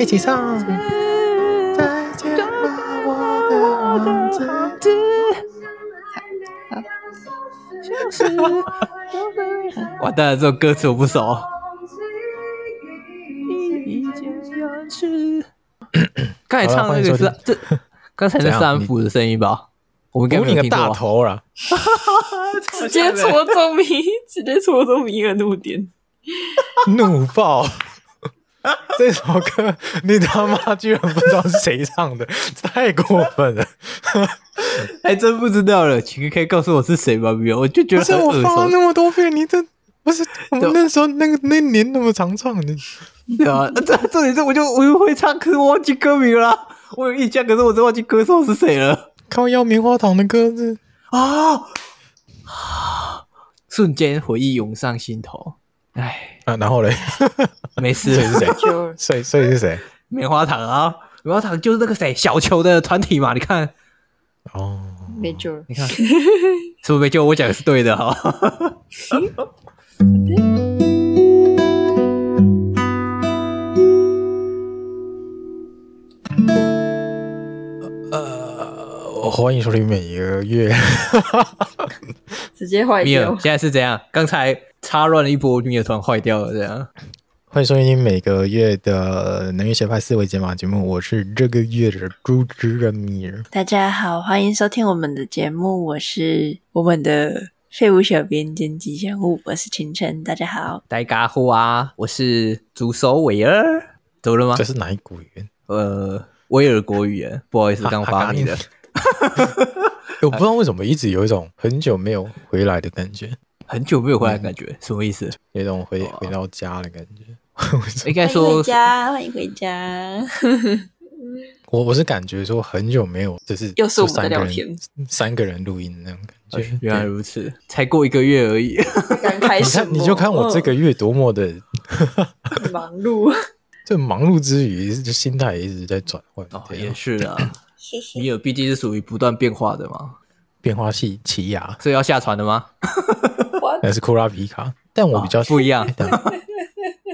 一起唱。再见吧，我的王子。完蛋了，这首歌词我不熟。刚才唱那个是这，刚才是三府的声音吧？我们给你个大头 了，直接戳中迷，直接戳中迷的怒点，怒爆！这首歌你他妈居然不知道是谁唱的，太过分了！还 真不知道了，请可以告诉我是谁吗？没有，我就觉得很耳熟。我放了那么多遍，你这不是我们那时候那个那年那么常唱的，对啊，这这里这我就我又会唱，可是我忘记歌名了。我有印象，可是我真忘记歌手是谁了。靠腰棉花糖的歌是啊啊！瞬间回忆涌上心头，哎啊，然后嘞，没事，是谁？所以所以是谁？棉花糖啊，棉花糖就是那个谁小球的团体嘛，你看哦，没救了，你看是不是没救？我讲的是对的哈。欢迎收听每一个月，直接坏掉。现在是怎样？刚才插乱了一波，米尔突然坏掉了，这样。欢迎收听每个月的能源学派思维解码节目，我是这个月的主持人米尔。大家好，欢迎收听我们的节目，我是我们的废物小编兼吉祥物，我是晴晨。大家好，大家好啊，我是主手韦尔，走了吗？这是哪一国语言？呃，威尔国语言，不好意思，刚发明的。我不知道为什么一直有一种很久没有回来的感觉，很久没有回来的感觉，嗯、什么意思？有一种回回到家的感觉。应该说，欢迎回家，欢迎回家。我我是感觉说很久没有，就是又是我们在聊天，三个人录音那种感觉。原来如此，才过一个月而已，刚开始。你就看我这个月多么的 忙碌，这忙碌之余，就心态一直在转换。哦，也是啊。你有毕竟是属于不断变化的嘛，变化系奇亚，所以要下船的吗？还是库拉皮卡？但我比较不一样。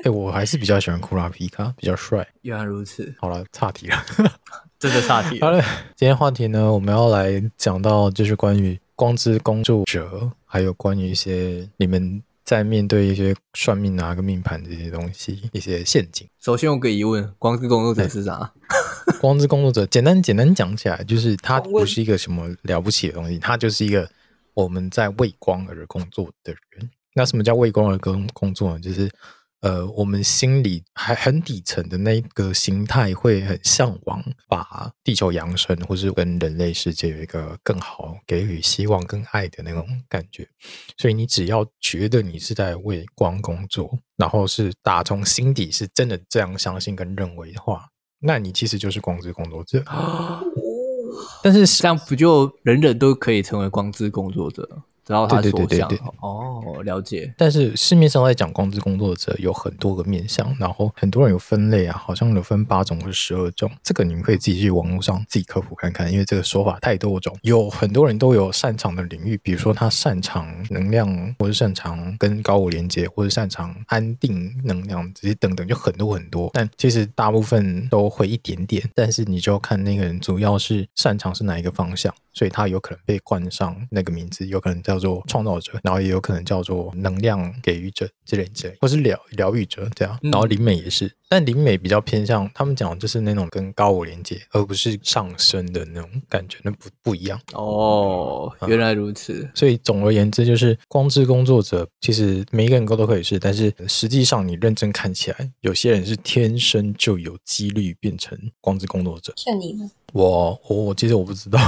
哎，我还是比较喜欢库拉皮卡，比较帅。原来如此。好了，岔题了，真的岔题。好了，今天话题呢，我们要来讲到就是关于光之工作者，还有关于一些你们。在面对一些算命啊、跟命盘这些东西，一些陷阱。首先，我个疑问：光之工作者是啥？光之工作者，简单简单讲起来，就是它不是一个什么了不起的东西，它就是一个我们在为光而工作的人。那什么叫为光而工工作呢？就是。呃，我们心里还很底层的那个心态，会很向往把地球扬升，或是跟人类世界有一个更好、给予希望跟爱的那种感觉。所以，你只要觉得你是在为光工作，然后是打从心底是真的这样相信跟认为的话，那你其实就是光之工作者。但是这样不就人人都可以成为光之工作者？然后他对对对对对哦，了解。但是市面上在讲光之工作者有很多个面向，然后很多人有分类啊，好像有分八种或者十二种。这个你们可以自己去网络上自己科普看看，因为这个说法太多种。有很多人都有擅长的领域，比如说他擅长能量，或者擅长跟高我连接，或者擅长安定能量这些等等，就很多很多。但其实大部分都会一点点，但是你就要看那个人主要是擅长是哪一个方向。所以他有可能被冠上那个名字，有可能叫做创造者，然后也有可能叫做能量给予者之类之类，或是疗疗愈者这样。然后灵美也是，但灵美比较偏向他们讲的就是那种跟高我连接，而不是上升的那种感觉，那不不一样。哦，原来如此。嗯，所以总而言之，就是光之工作者，其实每一个人都可以是，但是实际上你认真看起来，有些人是天生就有几率变成光之工作者。像你吗？我我我其实我不知道。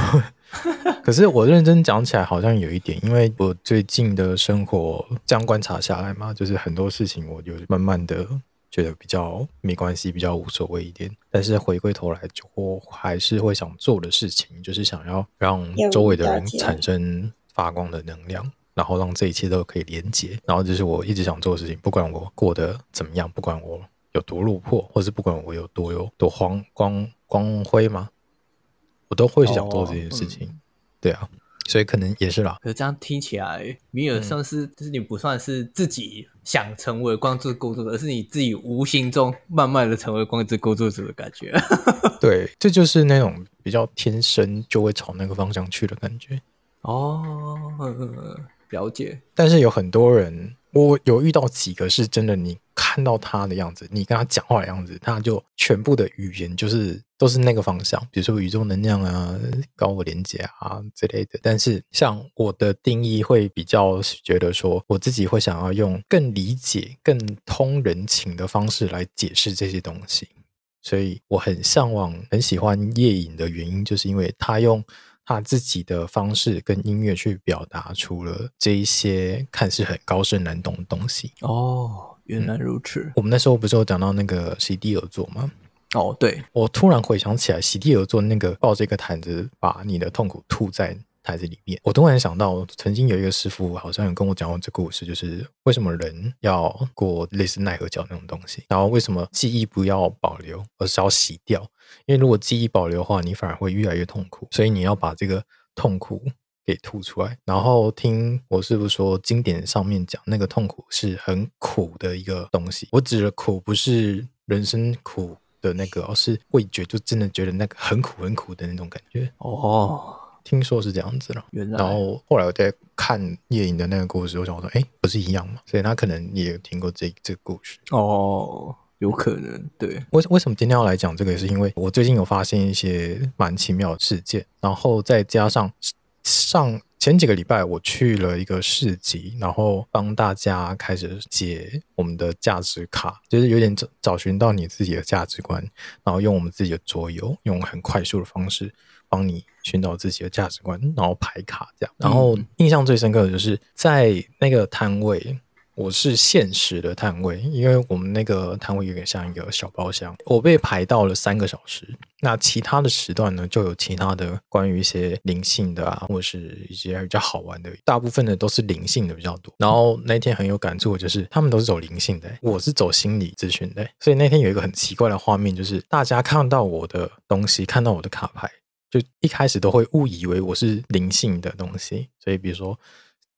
可是我认真讲起来，好像有一点，因为我最近的生活这样观察下来嘛，就是很多事情，我就慢慢的觉得比较没关系，比较无所谓一点。但是回归头来，就我还是会想做的事情，就是想要让周围的人产生发光的能量，然后让这一切都可以连接。然后就是我一直想做的事情，不管我过得怎么样，不管我有多落魄，或是不管我有多有多光光光辉嘛。我都会想做这件事情，哦嗯、对啊，所以可能也是啦。可是这样听起来，米尔算是、嗯、就是你不算是自己想成为光之工作者，而是你自己无形中慢慢的成为光之工作者的感觉。对，这就是那种比较天生就会朝那个方向去的感觉。哦，了解。但是有很多人。我有遇到几个是真的，你看到他的样子，你跟他讲话的样子，他就全部的语言就是都是那个方向，比如说宇宙能量啊、高我连接啊之类的。但是像我的定义会比较觉得说，我自己会想要用更理解、更通人情的方式来解释这些东西，所以我很向往、很喜欢夜影的原因，就是因为他用。他自己的方式跟音乐去表达出了这一些看似很高深难懂的东西。哦，原来如此。嗯，我们那时候不是有讲到那个席地而坐吗？哦，对。我突然回想起来，席地而坐那个抱着一个毯子，把你的痛苦吐在毯子里面，我突然想到，曾经有一个师傅好像有跟我讲过这故事，就是为什么人要过类似奈何桥那种东西，然后为什么记忆不要保留，而是要洗掉？因为如果记忆保留的话，你反而会越来越痛苦，所以你要把这个痛苦给吐出来。然后听我师傅说，经典上面讲那个痛苦是很苦的一个东西。我指的苦不是人生苦的那个，而是味觉，就真的觉得那个很苦很苦的那种感觉。哦。听说是这样子了，原来。然后后来我在看夜影的那个故事，我想说，哎，不是一样吗？所以他可能也有听过这这个故事。哦，有可能，对。为为什么今天要来讲这个？也是因为我最近有发现一些蛮奇妙的事件，然后再加上上前几个礼拜我去了一个市集，然后帮大家开始解我们的价值卡，就是有点找找寻到你自己的价值观，然后用我们自己的桌游，用很快速的方式。帮你寻找自己的价值观，然后排卡这样。然后印象最深刻的就是在那个摊位，我是限时的摊位，因为我们那个摊位有点像一个小包厢，我被排到了三个小时。那其他的时段呢，就有其他的关于一些灵性的啊，或者是一些比较好玩的，大部分的都是灵性的比较多。然后那天很有感触，就是他们都是走灵性的，我是走心理咨询的。所以那天有一个很奇怪的画面，就是大家看到我的东西，看到我的卡牌。就一开始都会误以为我是灵性的东西，所以比如说，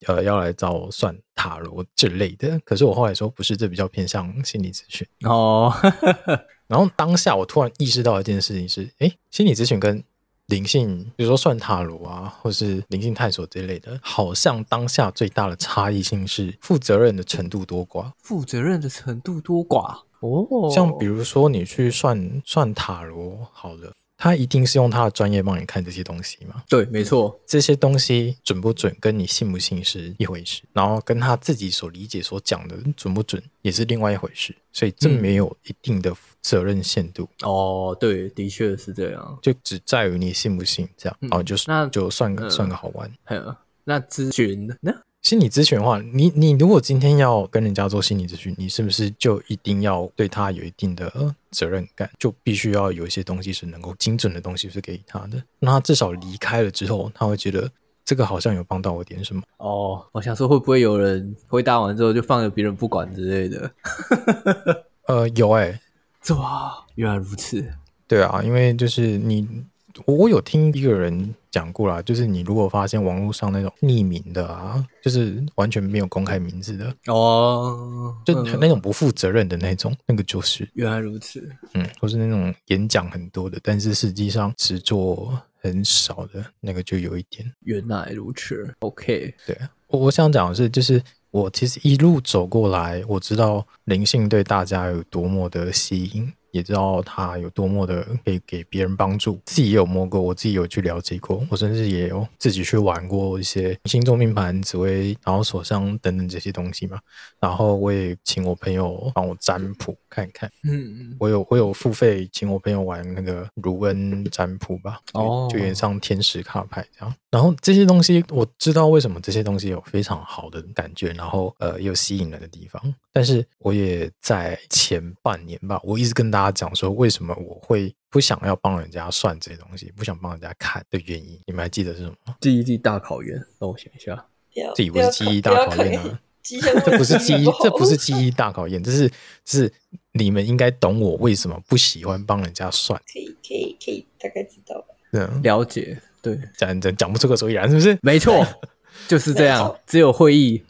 呃，要来找我算塔罗之类的。可是我后来说不是，这比较偏向心理咨询哦。然后当下我突然意识到一件事情是，诶，心理咨询跟灵性，比如说算塔罗啊，或是灵性探索之类的，好像当下最大的差异性是负责任的程度多寡。负责任的程度多寡哦，像比如说你去算算塔罗，好了。他一定是用他的专业帮你看这些东西吗？对，没错，这些东西准不准，跟你信不信是一回事，然后跟他自己所理解所讲的准不准，也是另外一回事，所以这没有一定的责任限度。嗯、哦，对，的确是这样，就只在于你信不信这样，然后就是那就算个、嗯、算个好玩。还有那咨询呢？心理咨询的话，你你如果今天要跟人家做心理咨询，你是不是就一定要对他有一定的责任感？就必须要有一些东西是能够精准的东西是给他的，那他至少离开了之后，他会觉得这个好像有帮到我点什么。哦，我想说会不会有人回答完之后就放着别人不管之类的？呃，有哎、欸，哇，原来如此。对啊，因为就是你。我我有听一个人讲过啦，就是你如果发现网络上那种匿名的啊，就是完全没有公开名字的哦，就那种不负责任的那种，那个就是原来如此，嗯，或是那种演讲很多的，但是实际上只做很少的那个，就有一点原来如此。OK，对，我我想讲的是，就是我其实一路走过来，我知道灵性对大家有多么的吸引。也知道他有多么的可以给别人帮助，自己也有摸过，我自己有去了解过，我甚至也有自己去玩过一些星座命盘、紫微，然后手相等等这些东西嘛。然后我也请我朋友帮我占卜看一看，嗯嗯，我有我有付费请我朋友玩那个卢恩占卜吧，哦，就有点像天使卡牌这样。然后这些东西我知道为什么这些东西有非常好的感觉，然后呃又吸引人的地方。但是我也在前半年吧，我一直跟大家讲说，为什么我会不想要帮人家算这些东西，不想帮人家看的原因，你们还记得是什么？记忆力大考验，让我想一下，这以为是记忆大考验啊？这不是记忆，这不是记忆大考验，这是这是你们应该懂我为什么不喜欢帮人家算。可以可以可以大概知道吧？嗯，了解。对，讲讲讲不出个所以然，是不是？没错，就是这样。只有会议，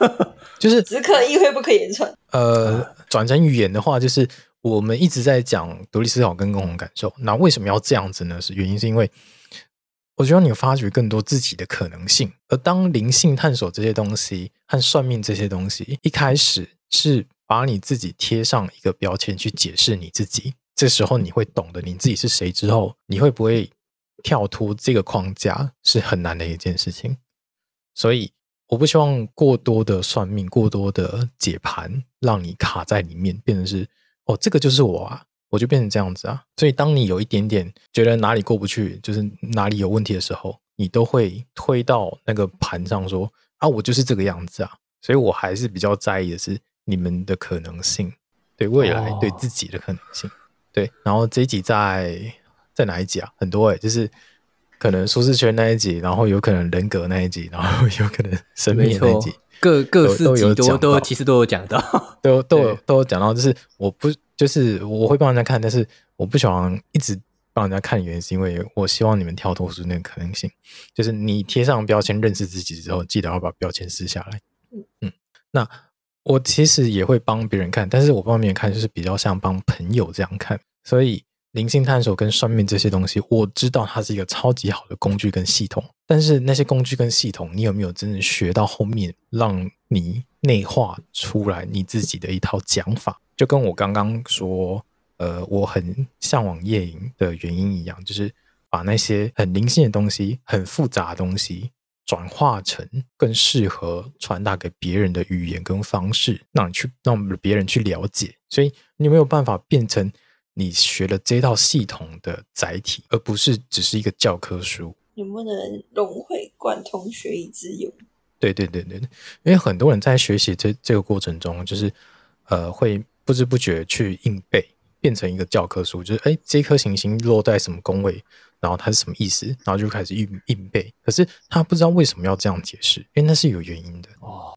就是只可意会不可言传。呃，转成语言的话，就是我们一直在讲独立思考跟共同感受。那为什么要这样子呢？是原因是因为我希望你发掘更多自己的可能性。而当灵性探索这些东西和算命这些东西一开始是把你自己贴上一个标签去解释你自己，这时候你会懂得你自己是谁之后，你会不会跳脱这个框架是很难的一件事情。所以。我不希望过多的算命，过多的解盘，让你卡在里面，变成是哦，这个就是我啊，我就变成这样子啊。所以，当你有一点点觉得哪里过不去，就是哪里有问题的时候，你都会推到那个盘上说啊，我就是这个样子啊。所以我还是比较在意的是你们的可能性，对未来，对自己的可能性。对，然后这一集在在哪一集啊？很多哎、欸，就是。可能舒适圈那一集，然后有可能人格那一集，然后有可能生命那一集，各各四集都都，都其实都有讲到，都都有都有讲到。就是我不就是我会帮人家看，但是我不喜欢一直帮人家看，原因是因为我希望你们跳脱出那个可能性。就是你贴上标签，认识自己之后，记得要把标签撕下来。嗯，那我其实也会帮别人看，但是我帮别人看就是比较像帮朋友这样看，所以。灵性探索跟算命这些东西，我知道它是一个超级好的工具跟系统，但是那些工具跟系统，你有没有真正学到后面，让你内化出来你自己的一套讲法？就跟我刚刚说，呃，我很向往夜营的原因一样，就是把那些很灵性的东西、很复杂的东西，转化成更适合传达给别人的语言跟方式，让你去让别人去了解。所以你有没有办法变成？你学了这套系统的载体，而不是只是一个教科书。能不能融会贯通，学以致用？对对对对，因为很多人在学习这这个过程中，就是呃，会不知不觉去硬背，变成一个教科书。就是哎，这颗行星落在什么宫位，然后它是什么意思，然后就开始硬硬背。可是他不知道为什么要这样解释，因为那是有原因的哦。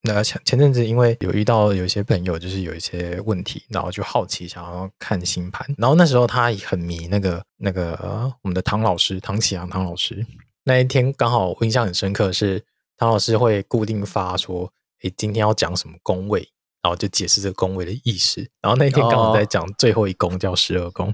那前前阵子，因为有遇到有一些朋友，就是有一些问题，然后就好奇想要看星盘，然后那时候他也很迷那个那个我们的唐老师唐启阳唐老师。那一天刚好我印象很深刻，是唐老师会固定发说，诶，今天要讲什么宫位，然后就解释这个宫位的意思。然后那一天刚好在讲最后一宫叫十二宫，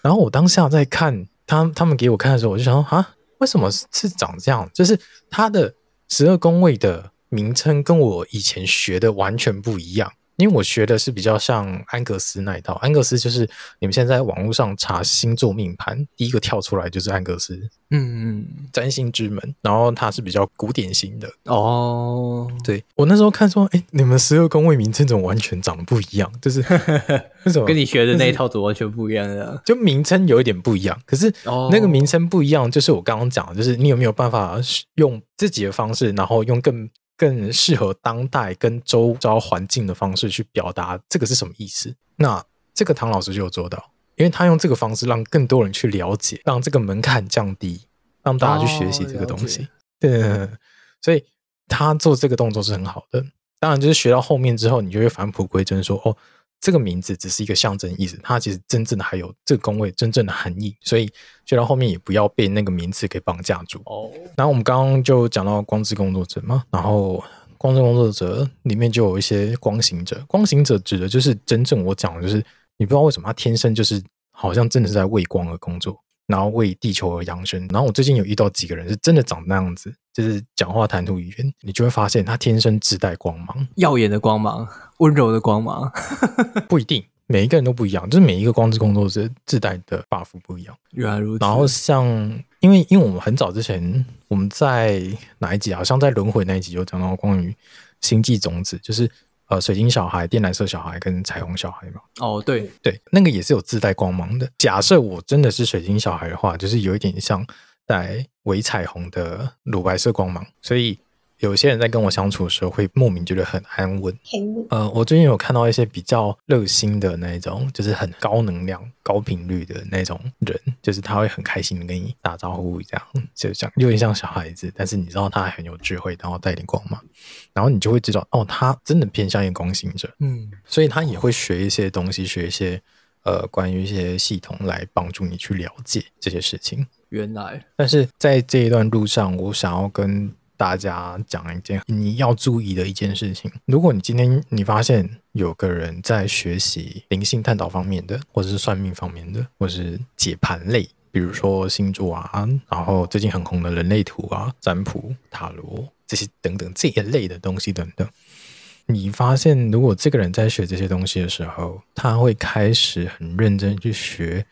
然后我当下在看他他们给我看的时候，我就想说啊，为什么是长这样？就是他的十二宫位的。名称跟我以前学的完全不一样，因为我学的是比较像安格斯那一套。安格斯就是你们现在在网络上查星座命盘，第一个跳出来就是安格斯，嗯嗯，占星之门。然后它是比较古典型的哦。对，我那时候看说，哎、欸，你们十二宫位名称怎么完全长得不一样？就是 为什么跟你学的那一套怎么完全不一样的？就名称有一点不一样，可是那个名称不一样，就是我刚刚讲的，就是你有没有办法用自己的方式，然后用更更适合当代跟周遭环境的方式去表达这个是什么意思？那这个唐老师就有做到，因为他用这个方式让更多人去了解，让这个门槛降低，让大家去学习这个东西。对，所以他做这个动作是很好的。当然，就是学到后面之后，你就会返璞归真，说哦。这个名字只是一个象征意思，它其实真正的还有这个宫位真正的含义，所以就到后面也不要被那个名词给绑架住。哦，然后我们刚刚就讲到光之工作者嘛，然后光之工作者里面就有一些光行者，光行者指的就是真正我讲的就是你不知道为什么他天生就是好像真的是在为光而工作。然后为地球而扬升。然后我最近有遇到几个人是真的长那样子，就是讲话谈吐语言，你就会发现他天生自带光芒，耀眼的光芒，温柔的光芒，不一定每一个人都不一样，就是每一个光之工作者自带的 buff 不一样。原来如此。然后像因为因为我们很早之前我们在哪一集好像在轮回那一集有讲到关于星际种子，就是。呃，水晶小孩、靛蓝色小孩跟彩虹小孩嘛。哦，对对，那个也是有自带光芒的。假设我真的是水晶小孩的话，就是有一点像带微彩虹的乳白色光芒，所以。有些人在跟我相处的时候，会莫名觉得很安稳。呃，我最近有看到一些比较热心的那种，就是很高能量、高频率的那种人，就是他会很开心的跟你打招呼，这样就像有点像小孩子，但是你知道他还很有智慧，然后带点光芒，然后你就会知道，哦，他真的偏向于光行者。嗯，所以他也会学一些东西，学一些呃关于一些系统来帮助你去了解这些事情。原来，但是在这一段路上，我想要跟大家讲一件你要注意的一件事情。如果你今天你发现有个人在学习灵性探讨方面的，或者是算命方面的，或是解盘类，比如说星座啊，然后最近很红的人类图啊、占卜、塔罗这些等等这一类的东西等等，你发现如果这个人在学这些东西的时候，他会开始很认真去学。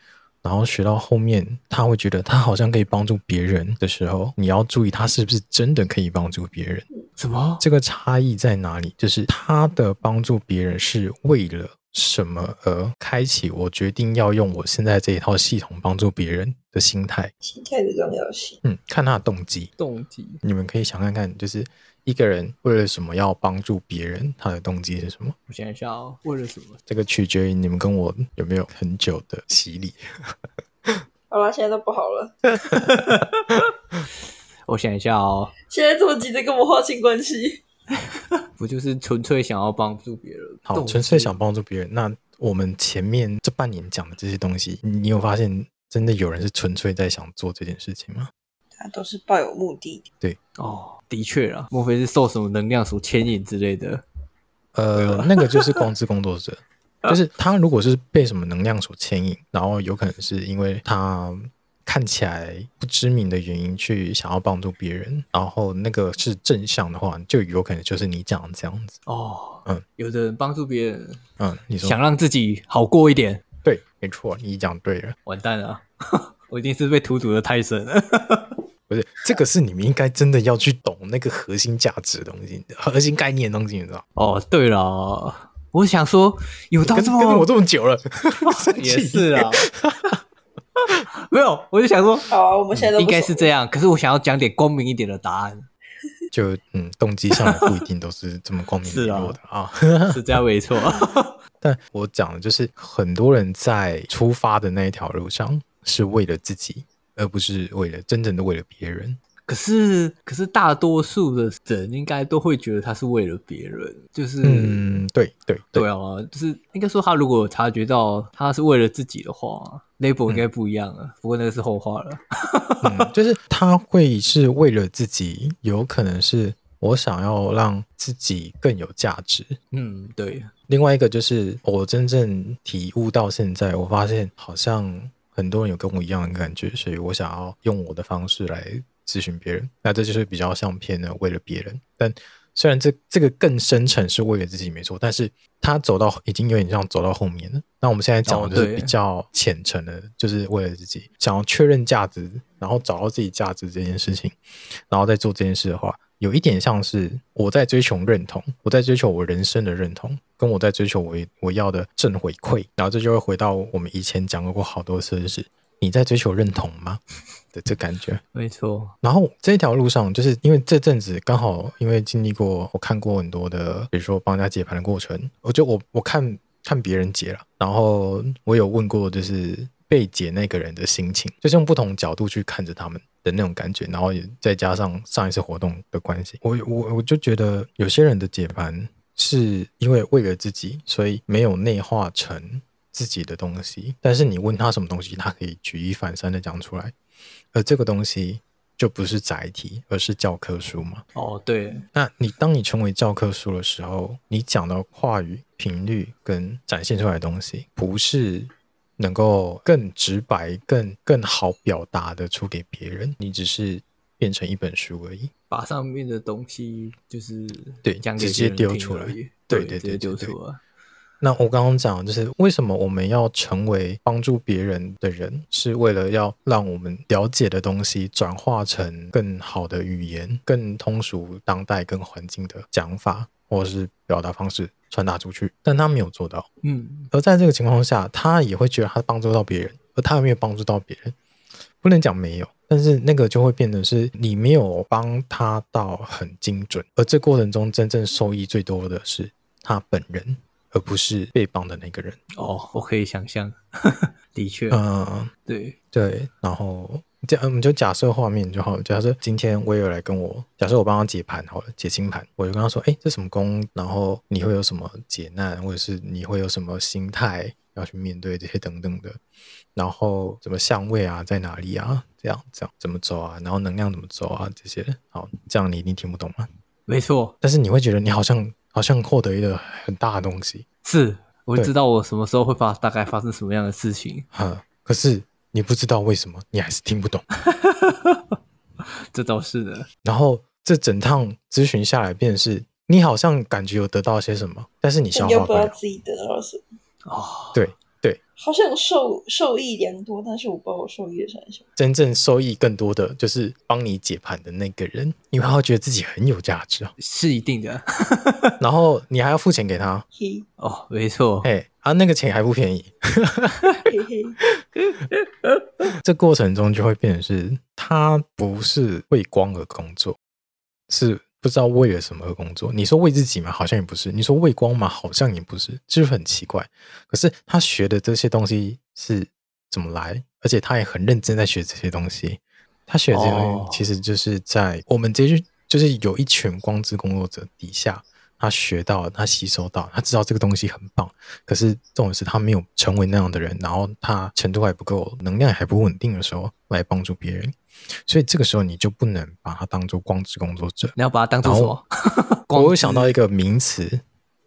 然后学到后面，他会觉得他好像可以帮助别人的时候，你要注意他是不是真的可以帮助别人？什么？这个差异在哪里？就是他的帮助别人是为了什么而开启？我决定要用我现在这一套系统帮助别人的心态，心态的重要性。嗯，看他的动机，动机，你们可以想看看，就是。一个人为了什么要帮助别人？他的动机是什么？我想一下哦，为了什么？这个取决于你们跟我有没有很久的洗礼。好了，现在都不好了。我想一下哦，现在这么急着跟我划清关系？不就是纯粹想要帮助别人？好，纯粹想帮助别人。那我们前面这半年讲的这些东西，你有发现真的有人是纯粹在想做这件事情吗？他都是抱有目的。对哦。的确啊，莫非是受什么能量所牵引之类的？呃，那个就是光之工作者，就是他如果是被什么能量所牵引，然后有可能是因为他看起来不知名的原因去想要帮助别人，然后那个是正向的话，就有可能就是你讲的这样子。哦，嗯，有的人帮助别人，嗯，你说。想让自己好过一点，对，没错，你讲对了，完蛋了，我一定是被荼毒的太深了。不是，这个是你们应该真的要去懂那个核心价值的东西，核心概念的东西，你知道？哦，对了，我想说，有到这么跟我这么久了，也是啊，没有，我就想说，好啊，我们现在都应该是这样。可是我想要讲点光明一点的答案，就嗯，动机上不一定都是这么光明 磊落的啊，是这样没错。但我讲的就是，很多人在出发的那一条路上，是为了自己。而不是为了真正的为了别人，可是可是大多数的人应该都会觉得他是为了别人，就是嗯，对对对，啊，就是应该说他如果察觉到他是为了自己的话，label 应该不一样了。嗯、不过那个是后话了，嗯，就是他会是为了自己，有可能是我想要让自己更有价值。嗯，对。另外一个就是我真正体悟到现在，我发现好像。很多人有跟我一样的感觉，所以我想要用我的方式来咨询别人。那这就是比较像偏的为了别人。但虽然这这个更深层是为了自己没错，但是他走到已经有点像走到后面了。那我们现在讲的就是比较浅层的，就是为了自己想要确认价值，然后找到自己价值这件事情，然后再做这件事的话。有一点像是我在追求认同，我在追求我人生的认同，跟我在追求我我要的正回馈，然后这就会回到我们以前讲过好多次，就是你在追求认同吗？的这感觉，没错。然后这条路上，就是因为这阵子刚好因为经历过，我看过很多的，比如说帮人家解盘的过程，我就我我看看别人解了，然后我有问过，就是被解那个人的心情，就是用不同角度去看着他们。的那种感觉，然后也再加上上一次活动的关系，我我我就觉得有些人的解盘是因为为了自己，所以没有内化成自己的东西。但是你问他什么东西，他可以举一反三的讲出来，而这个东西就不是载体，而是教科书嘛。哦，对。那你当你成为教科书的时候，你讲的话语频率跟展现出来的东西，不是。能够更直白、更更好表达的出给别人，你只是变成一本书而已，把上面的东西就是对直接丢出来，对对对，丢出来。那我刚刚讲就是为什么我们要成为帮助别人的人，是为了要让我们了解的东西转化成更好的语言、更通俗当代、更环境的讲法。或是表达方式传达出去，但他没有做到。嗯，而在这个情况下，他也会觉得他帮助到别人，而他有没有帮助到别人？不能讲没有，但是那个就会变得是你没有帮他到很精准，而这过程中真正受益最多的是他本人，而不是被绑的那个人。哦，我可以想象，的确，嗯，对对，然后。这样，我们就假设画面就好。假设今天威尔来跟我，假设我帮他解盘好了，解清盘，我就跟他说：“哎，这什么宫？然后你会有什么解难，或者是你会有什么心态？要去面对这些等等的，然后怎么相位啊，在哪里啊，这样这样怎么走啊，然后能量怎么走啊，这些好，这样你一定听不懂吗？没错，但是你会觉得你好像好像获得一个很大的东西，是，我知道我什么时候会发，大概发生什么样的事情，哈，可是你不知道为什么，你还是听不懂，这倒是的。然后这整趟咨询下来，变成是你好像感觉有得到些什么，但是你消化不了，自己得到什么。哦，对对，好像受受益良多，但是我不知道我受益的是什么。真正受益更多的就是帮你解盘的那个人，因为他会觉得自己很有价值啊，是一定的。然后你还要付钱给他，哦，没错，哎，啊，那个钱还不便宜。这过程中就会变成是，他不是为光而工作，是。不知道为了什么而工作？你说为自己吗？好像也不是。你说为光吗？好像也不是，就是很奇怪。可是他学的这些东西是怎么来？而且他也很认真在学这些东西。他学的这些东西其实就是在我们这些就是有一群光之工作者底下，他学到，他吸收到，他知道这个东西很棒。可是重点是他没有成为那样的人，然后他程度还不够，能量还不稳定的时候来帮助别人。所以这个时候你就不能把它当做光之工作者，你要把它当做什么？我有想到一个名词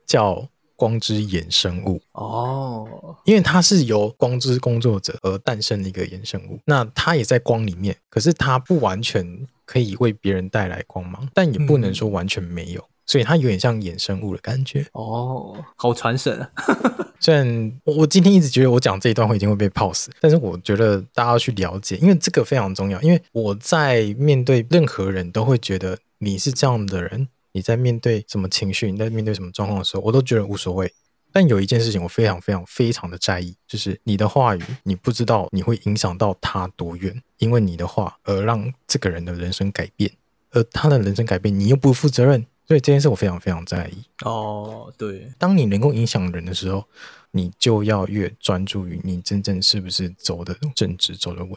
叫光之衍生物哦，因为它是由光之工作者而诞生的一个衍生物。那它也在光里面，可是它不完全可以为别人带来光芒，但也不能说完全没有。嗯所以它有点像衍生物的感觉哦，好传神啊！虽然我今天一直觉得我讲这一段会一定会被泡死，但是我觉得大家要去了解，因为这个非常重要。因为我在面对任何人都会觉得你是这样的人，你在面对什么情绪，你在面对什么状况的时候，我都觉得无所谓。但有一件事情我非常非常非常的在意，就是你的话语，你不知道你会影响到他多远，因为你的话而让这个人的人生改变，而他的人生改变，你又不负责任。所以这件事我非常非常在意哦。对，当你能够影响人的时候，你就要越专注于你真正是不是走的正直、走的稳。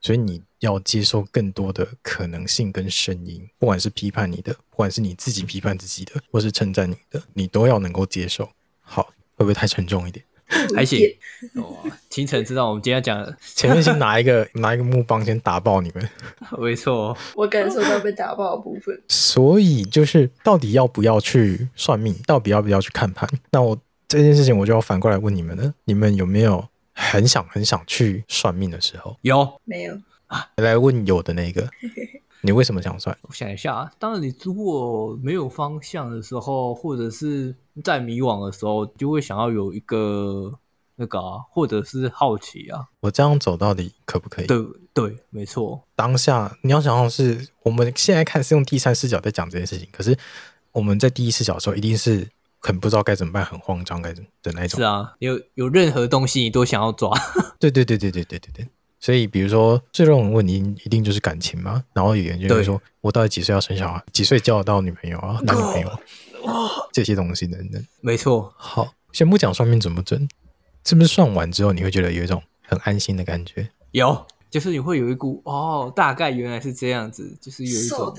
所以你要接受更多的可能性跟声音，不管是批判你的，不管是你自己批判自己的，或是称赞你的，你都要能够接受。好，会不会太沉重一点？还行。哇，清晨知道我们今天讲的，前面先拿一个 拿一个木棒先打爆你们。没错，我感受到被打爆的部分。所以就是到底要不要去算命，到底要不要去看盘？那我这件事情我就要反过来问你们了：你们有没有很想很想去算命的时候？有没有啊？来问有的那个。你为什么想算？我想一下啊，当然，你如果没有方向的时候，或者是在迷惘的时候，就会想要有一个那个啊，或者是好奇啊，我这样走到底可不可以？对对，没错。当下你要想象是我们现在看是用第三视角在讲这件事情，可是我们在第一视角的时候，一定是很不知道该怎么办，很慌张该怎么的那种。是啊，有有任何东西你都想要抓。对对对对对对对对。所以，比如说最重要的问题一定就是感情嘛。然后有人就会说：“我到底几岁要生小孩？几岁交得到女朋友啊？男女朋友？这些东西等等。”没错。好，先不讲算命准不准，是不是算完之后你会觉得有一种很安心的感觉？有，就是你会有一股哦，大概原来是这样子，就是有一种，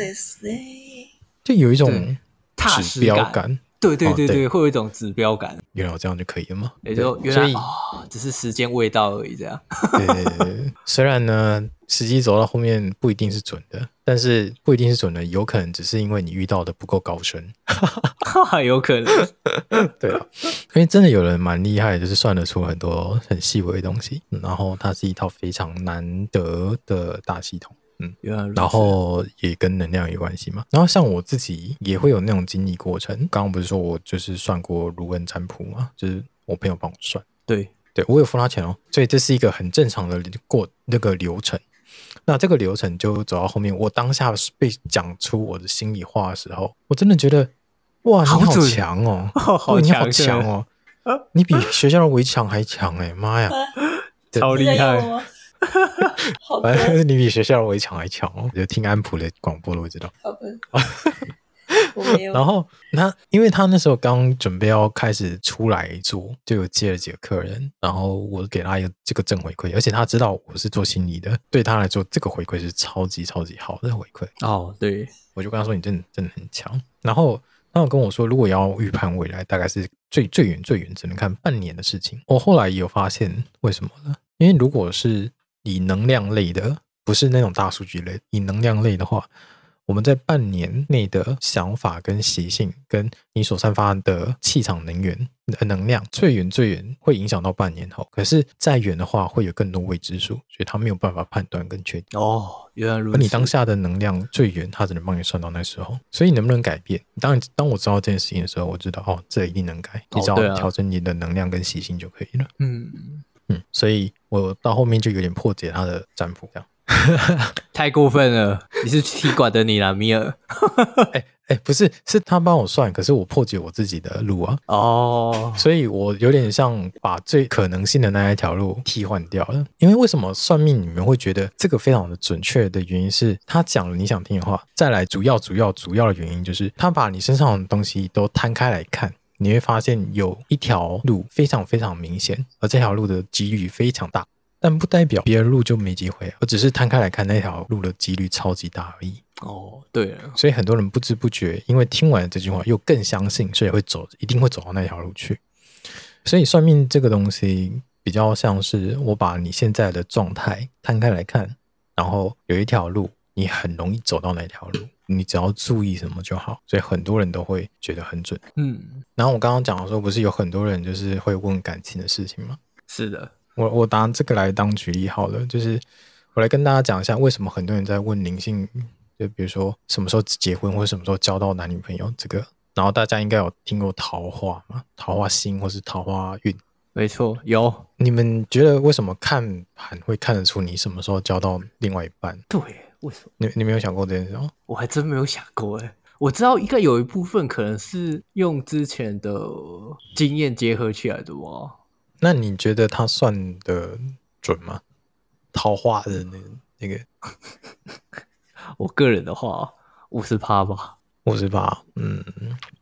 就有一种指标感。对对对对，会有一种指标感。原来我这样就可以了吗？也就原来哦，只是时间未到而已，这样。对对对，虽然呢，时机走到后面不一定是准的，但是不一定是准的，有可能只是因为你遇到的不够高深。有可能。对啊，因为真的有人蛮厉害，就是算得出很多很细微的东西，然后它是一套非常难得的大系统。嗯，然后也跟能量有关系嘛。然后像我自己也会有那种经历过程。刚刚不是说我就是算过卢恩占卜嘛，就是我朋友帮我算。对，对我有付他钱哦，所以这是一个很正常的过那个流程。那这个流程就走到后面，我当下被讲出我的心里话的时候，我真的觉得 哇，你好强哦，好你好强哦，你比学校的围墙还强哎，妈呀，超厉害。反正是你比学校的围墙还强哦！就听安普的广播了，我知道。好的。然后他，因为他那时候刚准备要开始出来做，就有接了几个客人，然后我给他一个这个正回馈，而且他知道我是做心理的，对他来说，这个回馈是超级超级好的回馈。哦，对，我就跟他说：“你真的真的很强。”然后他有跟我说，如果要预判未来，大概是最最远最远只能看半年的事情。我后来也有发现，为什么呢？因为如果是以能量类的，不是那种大数据类，以能量类的话。我们在半年内的想法跟习性，跟你所散发的气场能源的能量，最远最远会影响到半年后。可是再远的话，会有更多未知数，所以他没有办法判断跟确定。哦，原来如此。而你当下的能量最远，他只能帮你算到那时候。所以能不能改变？当然，当我知道这件事情的时候，我知道哦，这一定能改。你只要调整你的能量跟习性就可以了。嗯嗯，所以我到后面就有点破解他的占卜这样。太过分了！你是踢馆的你啦，米尔。哎 哎、欸，不是，是他帮我算，可是我破解我自己的路啊。哦，所以我有点像把最可能性的那一条路替换掉了。因为为什么算命你们会觉得这个非常的准确的原因是，他讲了你想听的话。再来，主要主要主要的原因就是他把你身上的东西都摊开来看，你会发现有一条路非常非常明显，而这条路的几率非常大。但不代表别的路就没机会啊！我只是摊开来看那条路的几率超级大而已。哦，对了，所以很多人不知不觉，因为听完这句话又更相信，所以会走，一定会走到那条路去。所以算命这个东西比较像是我把你现在的状态摊开来看，然后有一条路，你很容易走到那条路，你只要注意什么就好。所以很多人都会觉得很准。嗯，然后我刚刚讲的时候，不是有很多人就是会问感情的事情吗？是的。我我拿这个来当举例好了，就是我来跟大家讲一下，为什么很多人在问灵性，就比如说什么时候结婚或者什么时候交到男女朋友这个，然后大家应该有听过桃花嘛，桃花星或是桃花运，没错，有。你们觉得为什么看盘会看得出你什么时候交到另外一半？对，为什么？你你没有想过这件事吗？我还真没有想过哎，我知道应该有一部分可能是用之前的经验结合起来的哇。那你觉得他算的准吗？桃花的那个、那个，我个人的话，五十趴吧，五十趴。嗯，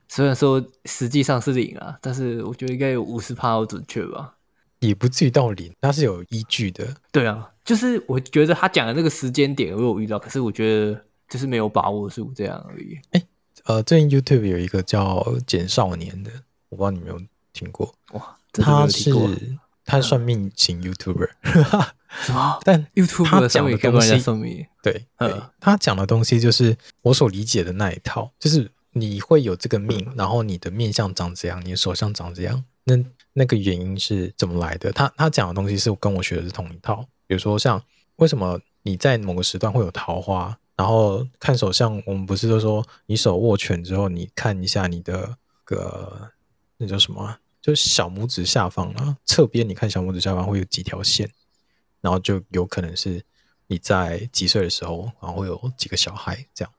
虽然说实际上是零啊，但是我觉得应该有五十趴准确吧。也不至于到零，它是有依据的。对啊，就是我觉得他讲的那个时间点我有遇到，可是我觉得就是没有把握住这样而已。哎、欸，呃，最近 YouTube 有一个叫简少年的，我不知道你有没有听过哇。他是他算命型 YouTuber，什么？但 YouTuber 他讲的东西，算命对，对，他讲的东西就是我所理解的那一套，就是你会有这个命，然后你的面相长这样，你的手相长这样，那那个原因是怎么来的？他他讲的东西是跟我学的是同一套，比如说像为什么你在某个时段会有桃花，然后看手相，我们不是都说你手握拳之后，你看一下你的个那叫什么？就是小拇指下方啊，侧边你看小拇指下方会有几条线，然后就有可能是你在几岁的时候，然后会有几个小孩这样。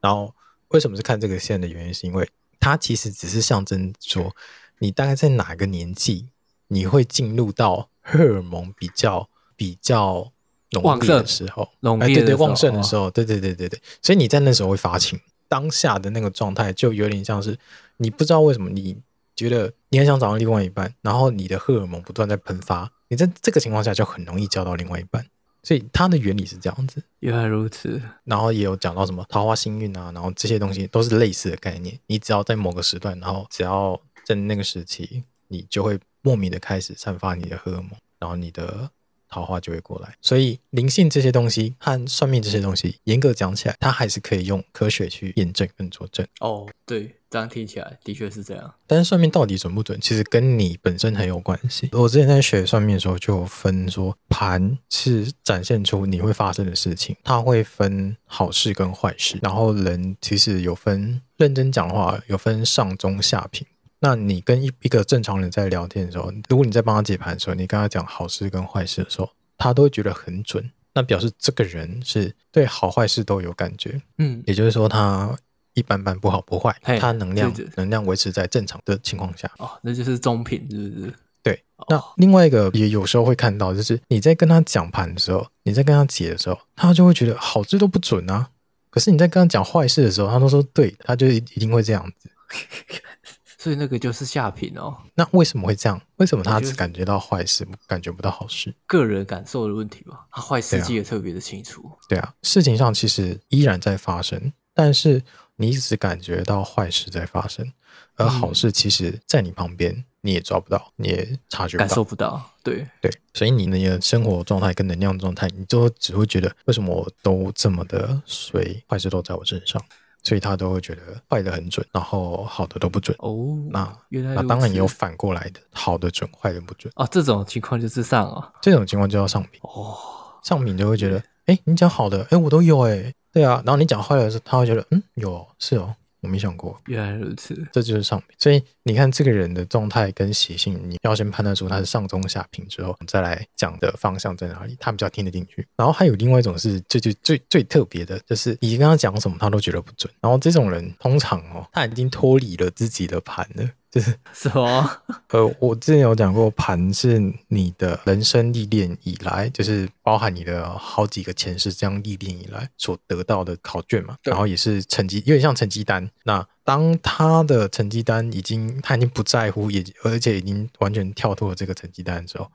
然后为什么是看这个线的原因，是因为它其实只是象征说你大概在哪个年纪，你会进入到荷尔蒙比较比较浓烈的时候，浓烈对对旺盛的时候，对对对对对，所以你在那时候会发情，当下的那个状态就有点像是你不知道为什么你。觉得你很想找到另外一半，然后你的荷尔蒙不断在喷发，你在这个情况下就很容易交到另外一半，所以它的原理是这样子。原来如此。然后也有讲到什么桃花幸运啊，然后这些东西都是类似的概念。你只要在某个时段，然后只要在那个时期，你就会莫名的开始散发你的荷尔蒙，然后你的。桃花就会过来，所以灵性这些东西和算命这些东西，严格讲起来，它还是可以用科学去验证跟佐证。哦，对，这样听起来的确是这样。但是算命到底准不准，其实跟你本身很有关系。我之前在学算命的时候，就分说盘是展现出你会发生的事情，它会分好事跟坏事。然后人其实有分，认真讲话有分上中下品。那你跟一一个正常人在聊天的时候，如果你在帮他解盘的时候，你跟他讲好事跟坏事的时候，他都会觉得很准。那表示这个人是对好坏事都有感觉，嗯，也就是说他一般般，不好不坏，他能量能量维持在正常的情况下。哦，那就是中品，是不是？对。那另外一个也有时候会看到，就是你在跟他讲盘的时候，你在跟他解的时候，他就会觉得好事都不准啊。可是你在跟他讲坏事的时候，他都说对，他就一定会这样子。所以那个就是下品哦。那为什么会这样？为什么他只感觉到坏事，感觉不到好事？个人感受的问题吧。他坏事记得特别的清楚。对啊，事情上其实依然在发生，但是你只感觉到坏事在发生，而好事其实在你旁边，你也抓不到，你也察觉不到，感受不到。对对，所以你的你的生活状态跟能量状态，你就只会觉得为什么我都这么的衰，坏事都在我身上，所以他都会觉得坏的很准，然后好的都不准。哦，那那当然也有反过来的，好的准，坏的不准。哦，这种情况就是上啊，这种情况就要上品。哦，上品就会觉得，哎，你讲好的，哎，我都有，哎，对啊。然后你讲坏的时候，他会觉得，嗯，有，是哦。我没想过，原来如此，这就是上品。所以你看这个人的状态跟习性，你要先判断出他是上中下品之后，再来讲的方向在哪里，他比较听得进去。然后还有另外一种是最最最最特别的，就是你跟他讲什么，他都觉得不准。然后这种人通常哦，他已经脱离了自己的盘了。就是什么？呃，我之前有讲过，盘是你的人生历练以来，就是包含你的好几个前世这样历练以来所得到的考卷嘛。然后也是成绩，有点像成绩单。那当他的成绩单已经他已经不在乎，也而且已经完全跳脱了这个成绩单的时候，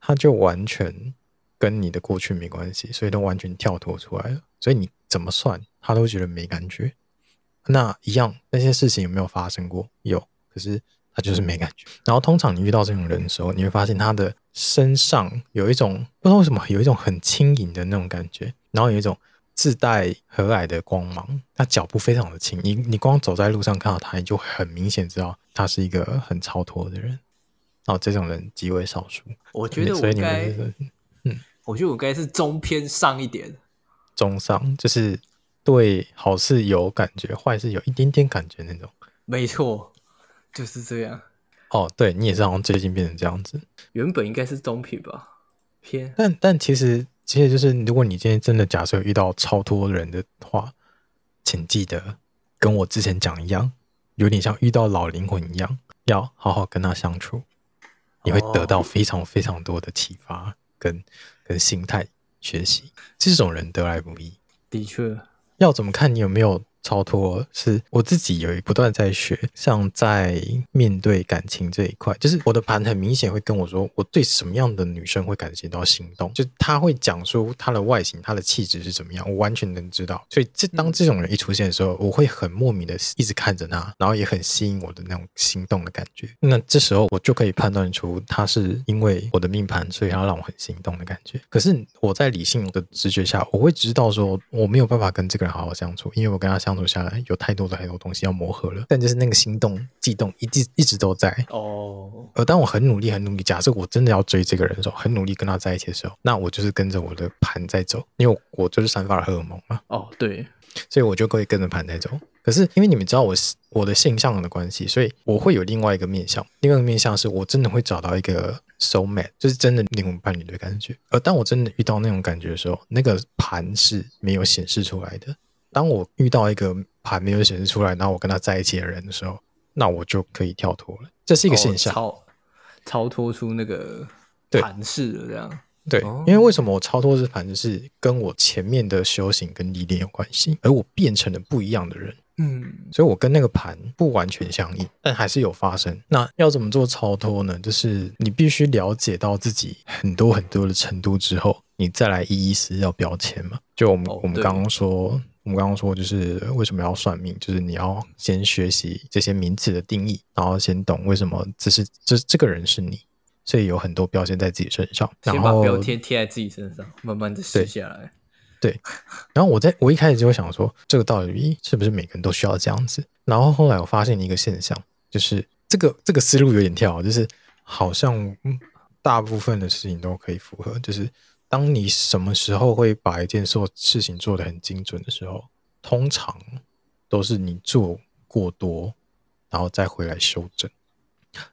他就完全跟你的过去没关系，所以都完全跳脱出来了。所以你怎么算，他都觉得没感觉。那一样，那些事情有没有发生过？有。可是他就是没感觉。然后通常你遇到这种人的时候，你会发现他的身上有一种不知道为什么有一种很轻盈的那种感觉，然后有一种自带和蔼的光芒。他脚步非常的轻，你你光走在路上看到他，你就很明显知道他是一个很超脱的人。然后这种人极为少数。我觉得我该，嗯，我觉得我该是中偏上一点，中上就是对好事有感觉，坏事有一点点感觉那种。没错。就是这样，哦，对，你也是好像最近变成这样子，原本应该是中品吧，偏，但但其实其实就是，如果你今天真的假设遇到超脱人的话，请记得跟我之前讲一样，有点像遇到老灵魂一样，要好好跟他相处，你会得到非常非常多的启发跟跟心态学习，这种人得来不易，的确，要怎么看你有没有？超脱是我自己有不断在学，像在面对感情这一块，就是我的盘很明显会跟我说，我对什么样的女生会感觉到心动，就他会讲出她的外形、她的气质是怎么样，我完全能知道。所以这当这种人一出现的时候，我会很莫名的一直看着他，然后也很吸引我的那种心动的感觉。那这时候我就可以判断出他是因为我的命盘，所以他让我很心动的感觉。可是我在理性的直觉下，我会知道说我没有办法跟这个人好好相处，因为我跟他相。走下来有太多的太多东西要磨合了，但就是那个心动悸动一直一直都在哦。而当我很努力很努力，假设我真的要追这个人的时候，很努力跟他在一起的时候，那我就是跟着我的盘在走，因为我就是散发了荷尔蒙嘛。哦，对，所以我就可以跟着盘在走。可是因为你们知道我我的性向的关系，所以我会有另外一个面向，另外一个面向是我真的会找到一个 soul mate，就是真的灵魂伴侣的感觉。而当我真的遇到那种感觉的时候，那个盘是没有显示出来的。当我遇到一个盘没有显示出来，然后我跟他在一起的人的时候，那我就可以跳脱了。这是一个现象，哦、超超脱出那个盘势了，这样对。因为为什么我超脱这盘是跟我前面的修行跟历练有关系，而我变成了不一样的人。嗯，所以我跟那个盘不完全相应，但还是有发生。那要怎么做超脱呢？就是你必须了解到自己很多很多的程度之后，你再来一一撕掉标签嘛。就我们、哦、我们刚刚说。我们刚刚说，就是为什么要算命，就是你要先学习这些名词的定义，然后先懂为什么这是这这个人是你，所以有很多标签在自己身上，然后先把标签贴在自己身上，慢慢的撕下来。对，对，然后我在我一开始就会想说，这个道理是不是每个人都需要这样子？然后后来我发现一个现象，就是这个这个思路有点跳，就是好像大部分的事情都可以符合，就是。当你什么时候会把一件事事情做得很精准的时候，通常都是你做过多，然后再回来修正。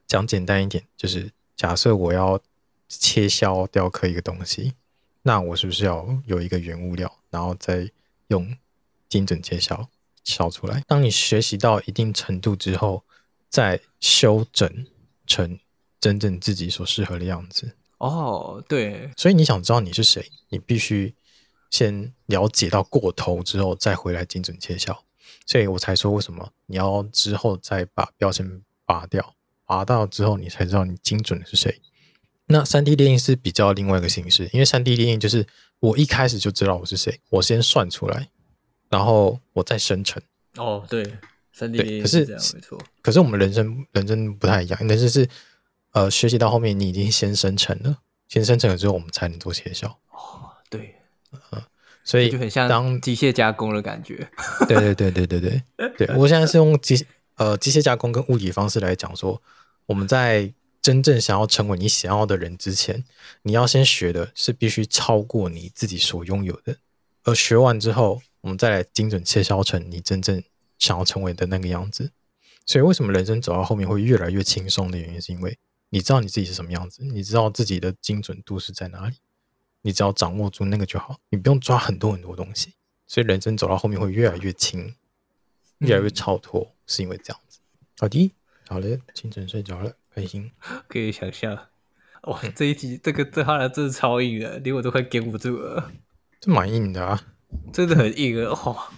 讲简单一点，就是假设我要切削雕刻一个东西，那我是不是要有一个原物料，然后再用精准切削削出来？当你学习到一定程度之后，再修整成真正自己所适合的样子。哦，对，所以你想知道你是谁，你必须先了解到过头之后，再回来精准切削。所以我才说，为什么你要之后再把标签拔掉，拔到之后，你才知道你精准的是谁。那三 D 列印是比较另外一个形式，因为三 D 列印就是我一开始就知道我是谁，我先算出来，然后我再生成，哦，对，三 D 对，可是这样没错。可是我们人生人生不太一样，但是是呃，学习到后面你已经先生成了，先生成了之后，我们才能做切削。哦，对，嗯，所以就很像当机械加工的感觉。对对对对对对对，对，我现在是用机呃机械加工跟物理方式来讲说，我们在真正想要成为你想要的人之前，你要先学的是必须超过你自己所拥有的，而学完之后，我们再来精准切削成你真正想要成为的那个样子。所以，为什么人生走到后面会越来越轻松的原因，是因为你知道你自己是什么样子，你知道自己的精准度是在哪里，你只要掌握住那个就好，你不用抓很多很多东西。所以，人生走到后面会越来越轻，越来越超脱，是因为这样子。好的，好了，清晨睡着了。开心，可以想象，哇，这一集这个这哈真是超硬的，连我都快跟不住了。这蛮硬的啊，真的很硬啊！哇，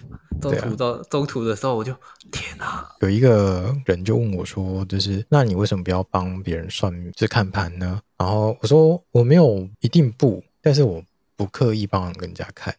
中途到、啊、中途的时候，我就天哪！有一个人就问我说：“就是那你为什么不要帮别人算命，就是看盘呢？”然后我说：“我没有一定不，但是我不刻意帮人家看。”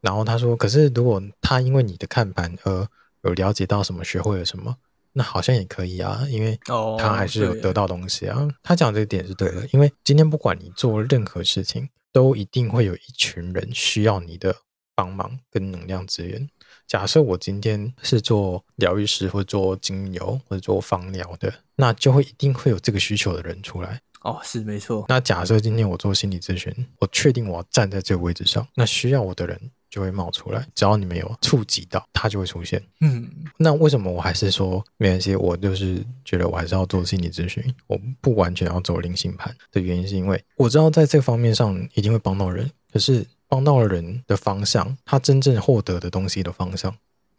然后他说：“可是如果他因为你的看盘而有了解到什么，学会了什么？”那好像也可以啊，因为他还是有得到东西啊。Oh, 他讲这个点是对的，因为今天不管你做任何事情，都一定会有一群人需要你的帮忙跟能量资源。假设我今天是做疗愈师，或者做精油，或者做芳疗的，那就会一定会有这个需求的人出来。哦，oh, 是没错。那假设今天我做心理咨询，我确定我要站在这个位置上，那需要我的人。就会冒出来，只要你没有触及到，他就会出现。嗯，那为什么我还是说没关系？我就是觉得我还是要做心理咨询，我不完全要走灵性盘的原因，是因为我知道在这方面上一定会帮到人，可是帮到了人的方向，他真正获得的东西的方向，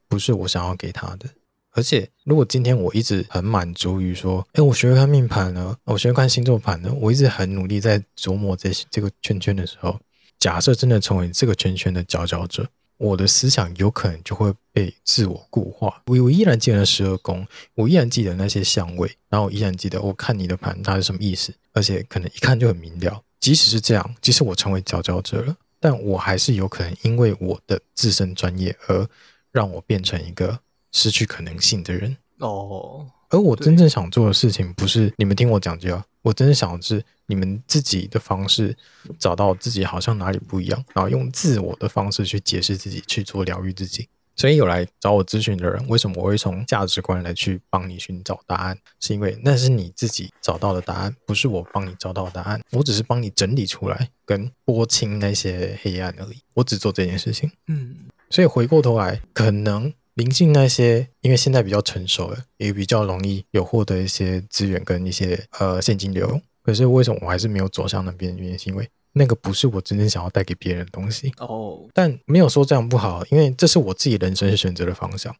不是我想要给他的。而且，如果今天我一直很满足于说，哎，我学会看命盘了，我学会看星座盘了，我一直很努力在琢磨这些这个圈圈的时候。假设真的成为这个圈圈的佼佼者，我的思想有可能就会被自我固化。我我依然记得十二宫，我依然记得那些相位，然后我依然记得我看你的盘它是什么意思，而且可能一看就很明了。即使是这样，即使我成为佼佼者了，但我还是有可能因为我的自身专业而让我变成一个失去可能性的人。哦，而我真正想做的事情，不是你们听我讲就好。我真正想的是你们自己的方式，找到自己好像哪里不一样，然后用自我的方式去解释自己，去做疗愈自己。所以有来找我咨询的人，为什么我会从价值观来去帮你寻找答案？是因为那是你自己找到的答案，不是我帮你找到的答案。我只是帮你整理出来，跟拨清那些黑暗而已。我只做这件事情。嗯，所以回过头来，可能。灵性那些，因为现在比较成熟了，也比较容易有获得一些资源跟一些呃现金流。可是为什么我还是没有走向那边？原因是因为那个不是我真正想要带给别人的东西。哦，但没有说这样不好，因为这是我自己人生选择的方向。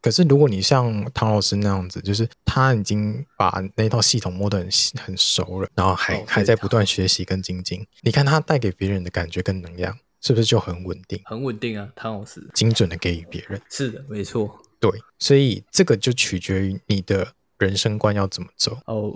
可是如果你像唐老师那样子，就是他已经把那套系统摸得很很熟了，然后还还在不断学习跟精进。你看他带给别人的感觉跟能量。是不是就很稳定？很稳定啊，唐老师，精准的给予别人。是的，没错。对，所以这个就取决于你的人生观要怎么走。哦，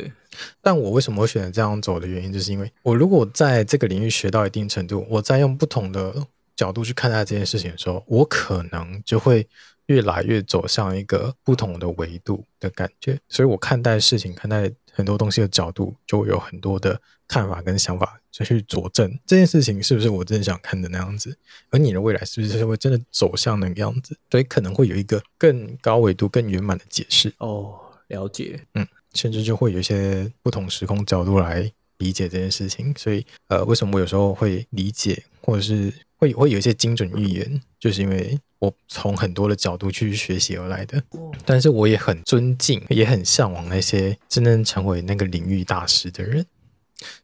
对。但我为什么会选择这样走的原因，就是因为我如果在这个领域学到一定程度，我再用不同的角度去看待这件事情的时候，我可能就会越来越走向一个不同的维度的感觉。所以我看待事情，看待很多东西的角度，就会有很多的看法跟想法。就去佐证这件事情是不是我真的想看的那样子，而你的未来是不是会真的走向那个样子？所以可能会有一个更高维度、更圆满的解释。哦，了解，嗯，甚至就会有一些不同时空角度来理解这件事情。所以，呃，为什么我有时候会理解，或者是会会有一些精准预言，就是因为我从很多的角度去学习而来的。但是我也很尊敬，也很向往那些真正成为那个领域大师的人。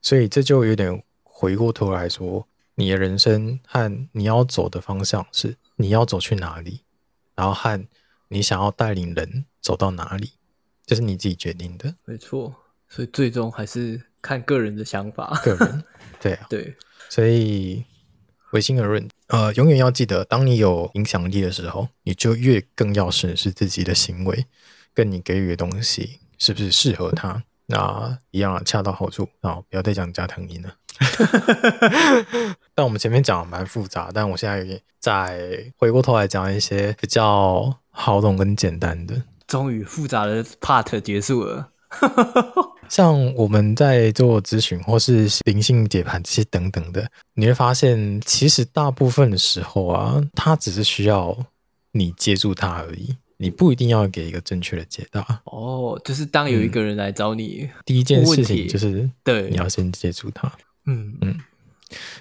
所以这就有点回过头来说，你的人生和你要走的方向是你要走去哪里，然后和你想要带领人走到哪里，这是你自己决定的。没错，所以最终还是看个人的想法。个人，对啊，对。所以唯心而论，呃，永远要记得，当你有影响力的时候，你就越更要审视自己的行为，跟你给予的东西是不是适合他。那一样啊，恰到好处啊，不要再讲加藤鹰了。但我们前面讲的蛮复杂，但我现在再回过头来讲一些比较好懂跟简单的。终于复杂的 part 结束了。像我们在做咨询或是灵性解盘这些等等的，你会发现，其实大部分的时候啊，它只是需要你接住它而已。你不一定要给一个正确的解答哦，就是当有一个人来找你，嗯、第一件事情就是对，你要先接住他。嗯嗯，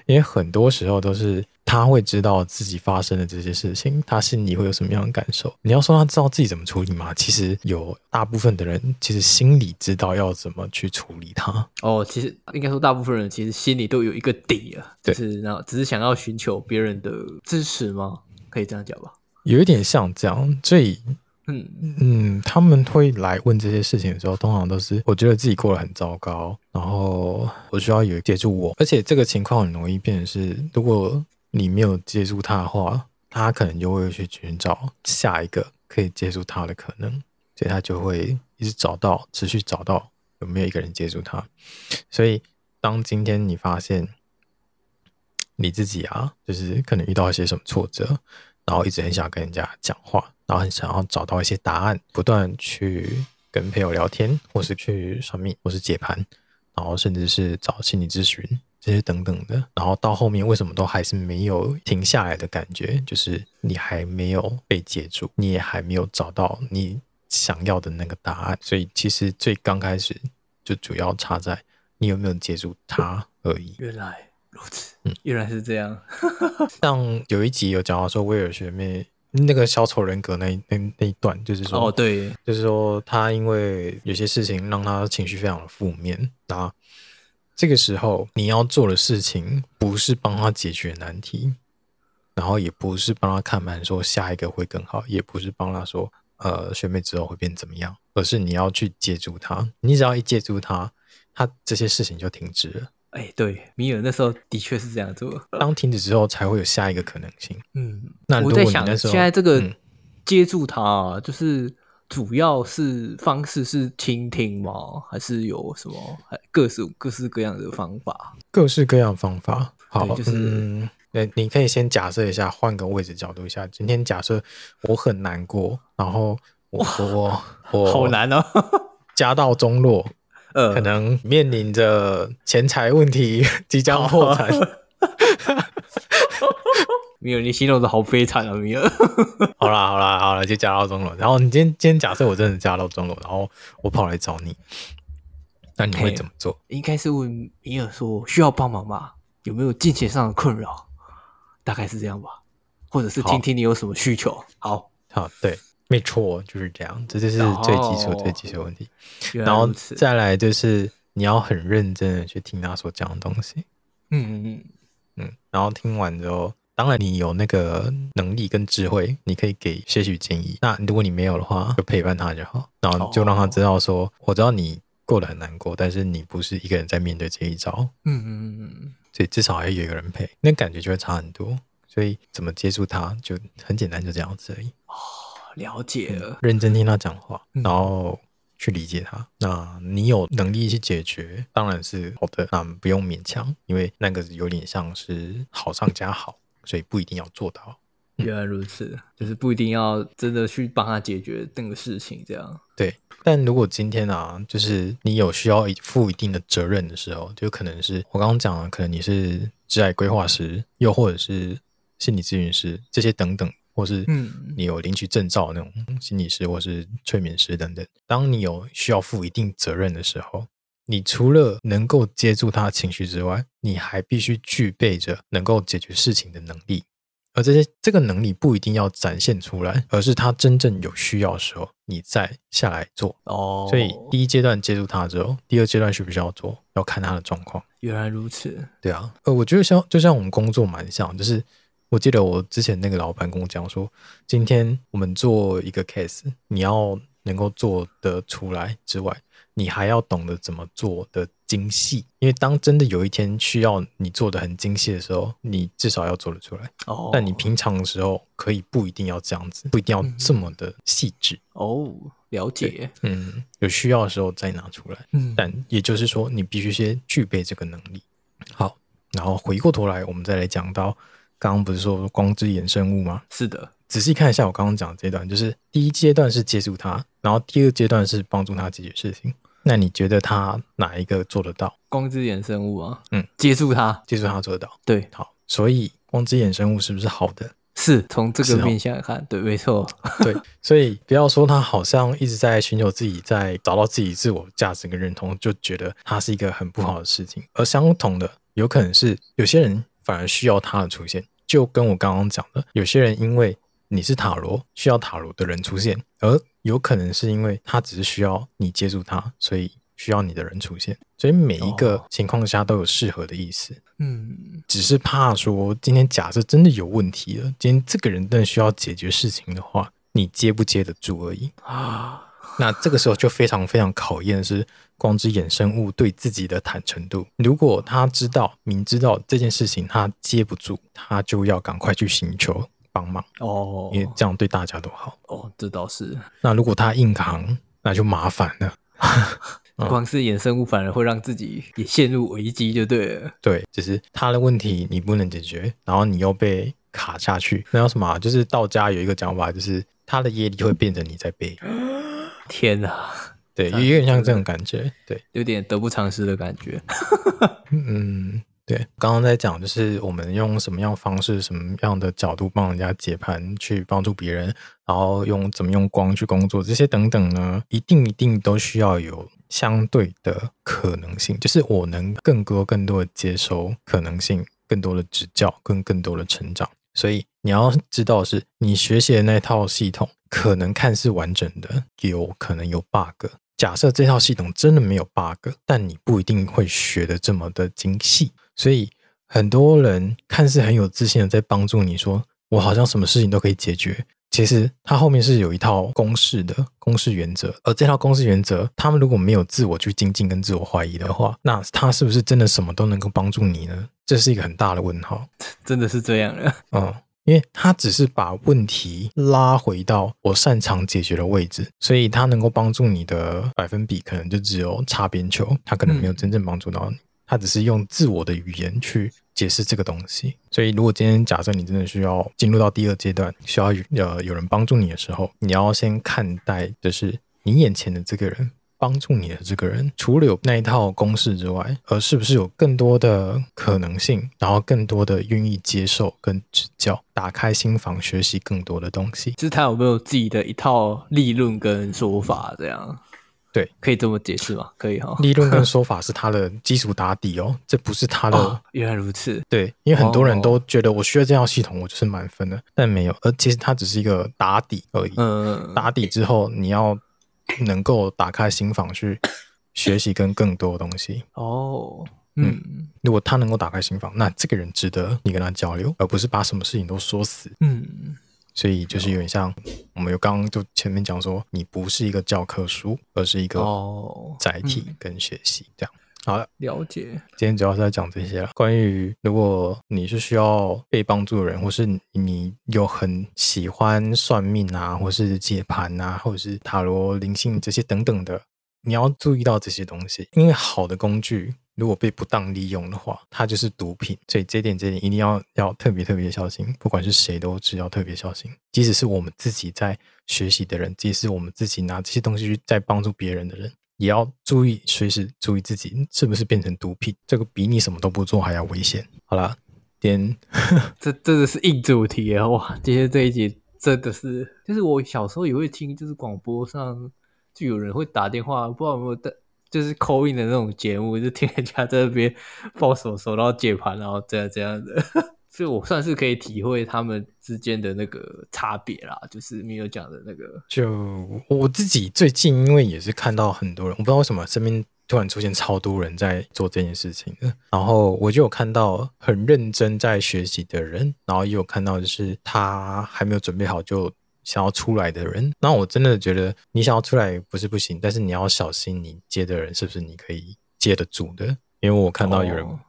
因为很多时候都是他会知道自己发生的这些事情，他心里会有什么样的感受。你要说他知道自己怎么处理吗？其实有大部分的人其实心里知道要怎么去处理他。哦，其实应该说大部分人其实心里都有一个底啊，就是那只是想要寻求别人的支持吗？可以这样讲吧。有一点像这样，所以，嗯嗯，他们会来问这些事情的时候，通常都是我觉得自己过得很糟糕，然后我需要有人接住我，而且这个情况很容易变成是，如果你没有接住他的话，他可能就会去寻找下一个可以接住他的可能，所以他就会一直找到，持续找到有没有一个人接住他。所以，当今天你发现你自己啊，就是可能遇到一些什么挫折。然后一直很想跟人家讲话，然后很想要找到一些答案，不断去跟朋友聊天，或是去算命，或是解盘，然后甚至是找心理咨询这些等等的。然后到后面为什么都还是没有停下来的感觉？就是你还没有被接住，你也还没有找到你想要的那个答案。所以其实最刚开始就主要差在你有没有接住他而已。原来。如此，嗯，原来是这样。像有一集有讲到说，威尔学妹那个小丑人格那那那一段，就是说，哦，对，就是说他因为有些事情让他情绪非常的负面，那这个时候你要做的事情不是帮他解决难题，然后也不是帮他看盘说下一个会更好，也不是帮他说呃学妹之后会变怎么样，而是你要去接住他，你只要一接住他，他这些事情就停止了。哎、欸，对，米尔那时候的确是这样做。当停止之后，才会有下一个可能性。嗯，那我在想，现在这个接住他，嗯，就是主要是方式是倾听吗？还是有什么各式各式各样的方法？各式各样的方法。好，就是，嗯，你可以先假设一下，换个位置角度一下。今天假设我很难过，然后我我 我好难哦，家道中落。呃，可能面临着钱财问题，即将破产。米尔，你形容的好悲惨啊，米尔。好啦，好啦，好啦，就加到中了。然后你今天，今天假设我真的加到中了，然后我跑来找你，那你会怎么做？应该是问米尔说需要帮忙吗？有没有金钱上的困扰？大概是这样吧，或者是听听你有什么需求。好，好，对。没错，就是这样，这就是最基础、最基础的问题。然后再来就是你要很认真的去听他所讲的东西。嗯嗯嗯嗯。然后听完之后，当然你有那个能力跟智慧，你可以给些许建议。那如果你没有的话，就陪伴他就好。然后就让他知道说，我知道你过得很难过，但是你不是一个人在面对这一招。嗯嗯嗯。所以至少还有一个人陪，那感觉就会差很多。所以怎么接触他，就很简单，就这样子而已。了解了，嗯，认真听他讲话，然后去理解他。嗯。那你有能力去解决，当然是好的。那不用勉强，因为那个有点像是好上加好，所以不一定要做到。嗯。原来如此，就是不一定要真的去帮他解决那个事情，这样。对，但如果今天啊，就是你有需要负一定的责任的时候，就可能是我刚刚讲了，可能你是职业规划师，又或者是心理咨询师，这些等等。或是你有领取证照的那种心理师，或是催眠师等等。当你有需要负一定责任的时候，你除了能够接住他的情绪之外，你还必须具备着能够解决事情的能力。而这些这个能力不一定要展现出来，而是他真正有需要的时候，你再下来做。哦，所以第一阶段接住他之后，第二阶段需不需要做，要看他的状况。原来如此，对啊。呃，我觉得像就像我们工作蛮像，就是。我记得我之前那个老板跟我讲说，今天我们做一个 case，你要能够做得出来之外，你还要懂得怎么做的精细，因为当真的有一天需要你做的很精细的时候，你至少要做得出来。哦，但你平常的时候可以不一定要这样子，不一定要这么的细致。哦，了解。嗯，有需要的时候再拿出来。嗯，但也就是说，你必须先具备这个能力。好，然后回过头来，我们再来讲到刚刚不是说光之衍生物吗？是的。仔细看一下我刚刚讲的这段，就是第一阶段是接触它，然后第二阶段是帮助他解决事情。那你觉得他哪一个做得到？光之衍生物啊，嗯，接触它，接触它做得到。对，好，所以光之衍生物是不是好的？是，从这个面向来看，哦、对，没错。对，所以不要说他好像一直在寻求自己，在找到自己自我价值跟认同，就觉得他是一个很不好的事情。而相同的，有可能是有些人反而需要他的出现，就跟我刚刚讲的，有些人因为。你是塔罗，需要塔罗的人出现，而有可能是因为他只是需要你接住他，所以需要你的人出现。所以每一个情况下都有适合的意思。嗯，只是怕说今天假设真的有问题了，今天这个人真的需要解决事情的话，你接不接得住而已啊。那这个时候就非常非常考验的是光之衍生物对自己的坦诚度。如果他知道明知道这件事情他接不住，他就要赶快去寻求。帮忙哦，因为这样对大家都好哦。这倒是。那如果他硬扛，那就麻烦了。光是衍生物反而会让自己也陷入危机，就对了。对，只是他的问题你不能解决，然后你又被卡下去。那叫什么？就是道家有一个讲法，就是他的业力会变成你在背。天哪！对，有点像这种感觉。对，有点得不偿失的感觉。嗯。对，刚刚在讲就是我们用什么样方式、什么样的角度帮人家解盘，去帮助别人，然后用怎么用光去工作，这些等等呢，一定一定都需要有相对的可能性，就是我能更多更多的接收可能性，更多的指教跟更多的成长。所以你要知道的是，你学习的那套系统可能看似完整的，有可能有 bug。假设这套系统真的没有 bug，但你不一定会学的这么的精细。所以很多人看似很有自信的在帮助你说，我好像什么事情都可以解决。其实它后面是有一套公式的公式原则，而这套公式原则，他们如果没有自我去精进跟自我怀疑的话，那他是不是真的什么都能够帮助你呢？这是一个很大的问号。真的是这样的，嗯，因为他只是把问题拉回到我擅长解决的位置，所以他能够帮助你的百分比可能就只有擦边球，他可能没有真正帮助到你。他只是用自我的语言去解释这个东西，所以如果今天假设你真的需要进入到第二阶段，需要呃有人帮助你的时候，你要先看待就是你眼前的这个人帮助你的这个人，除了有那一套公式之外，而是不是有更多的可能性，然后更多的愿意接受跟指教，打开心房学习更多的东西，就是他有没有自己的一套理论跟说法这样。对，可以这么解释吗？可以哈。理论跟说法是他的基础打底哦，这不是他的。哦，原来如此。对，因为很多人都觉得我需要这套系统，我就是满分的，但没有，而其实它只是一个打底而已。嗯。打底之后，你要能够打开心房去学习跟更多的东西。哦。嗯。如果他能够打开心房，那这个人值得你跟他交流，而不是把什么事情都说死。嗯。所以就是有点像，我们有刚刚就前面讲说，你不是一个教科书，而是一个载体跟学习这样。好了，了解。今天主要是在讲这些了。关于如果你是需要被帮助的人，或是你有很喜欢算命啊，或是解盘啊，或者是塔罗灵性这些等等的，你要注意到这些东西，因为好的工具。如果被不当利用的话，它就是毒品。所以这点这点一定要要特别特别小心，不管是谁都只要特别小心。即使是我们自己在学习的人，即使是我们自己拿这些东西去在帮助别人的人，也要注意，随时注意自己是不是变成毒品。这个比你什么都不做还要危险。好了，今天 这真的是硬主题啊！哇，今天这一集真的是，就是我小时候也会听，就是广播上就有人会打电话，不知道有没有在。就是 call in 的那种节目，就听人家在那边抱手手，然后解盘，然后这样这样的，所以我算是可以体会他们之间的那个差别啦。就是没有讲的那个，就我自己最近，因为也是看到很多人，我不知道为什么身边突然出现超多人在做这件事情，然后我就有看到很认真在学习的人，然后也有看到就是他还没有准备好就。想要出来的人，那我真的觉得你想要出来不是不行，但是你要小心你接的人是不是你可以接得住的，因为我看到有人、哦、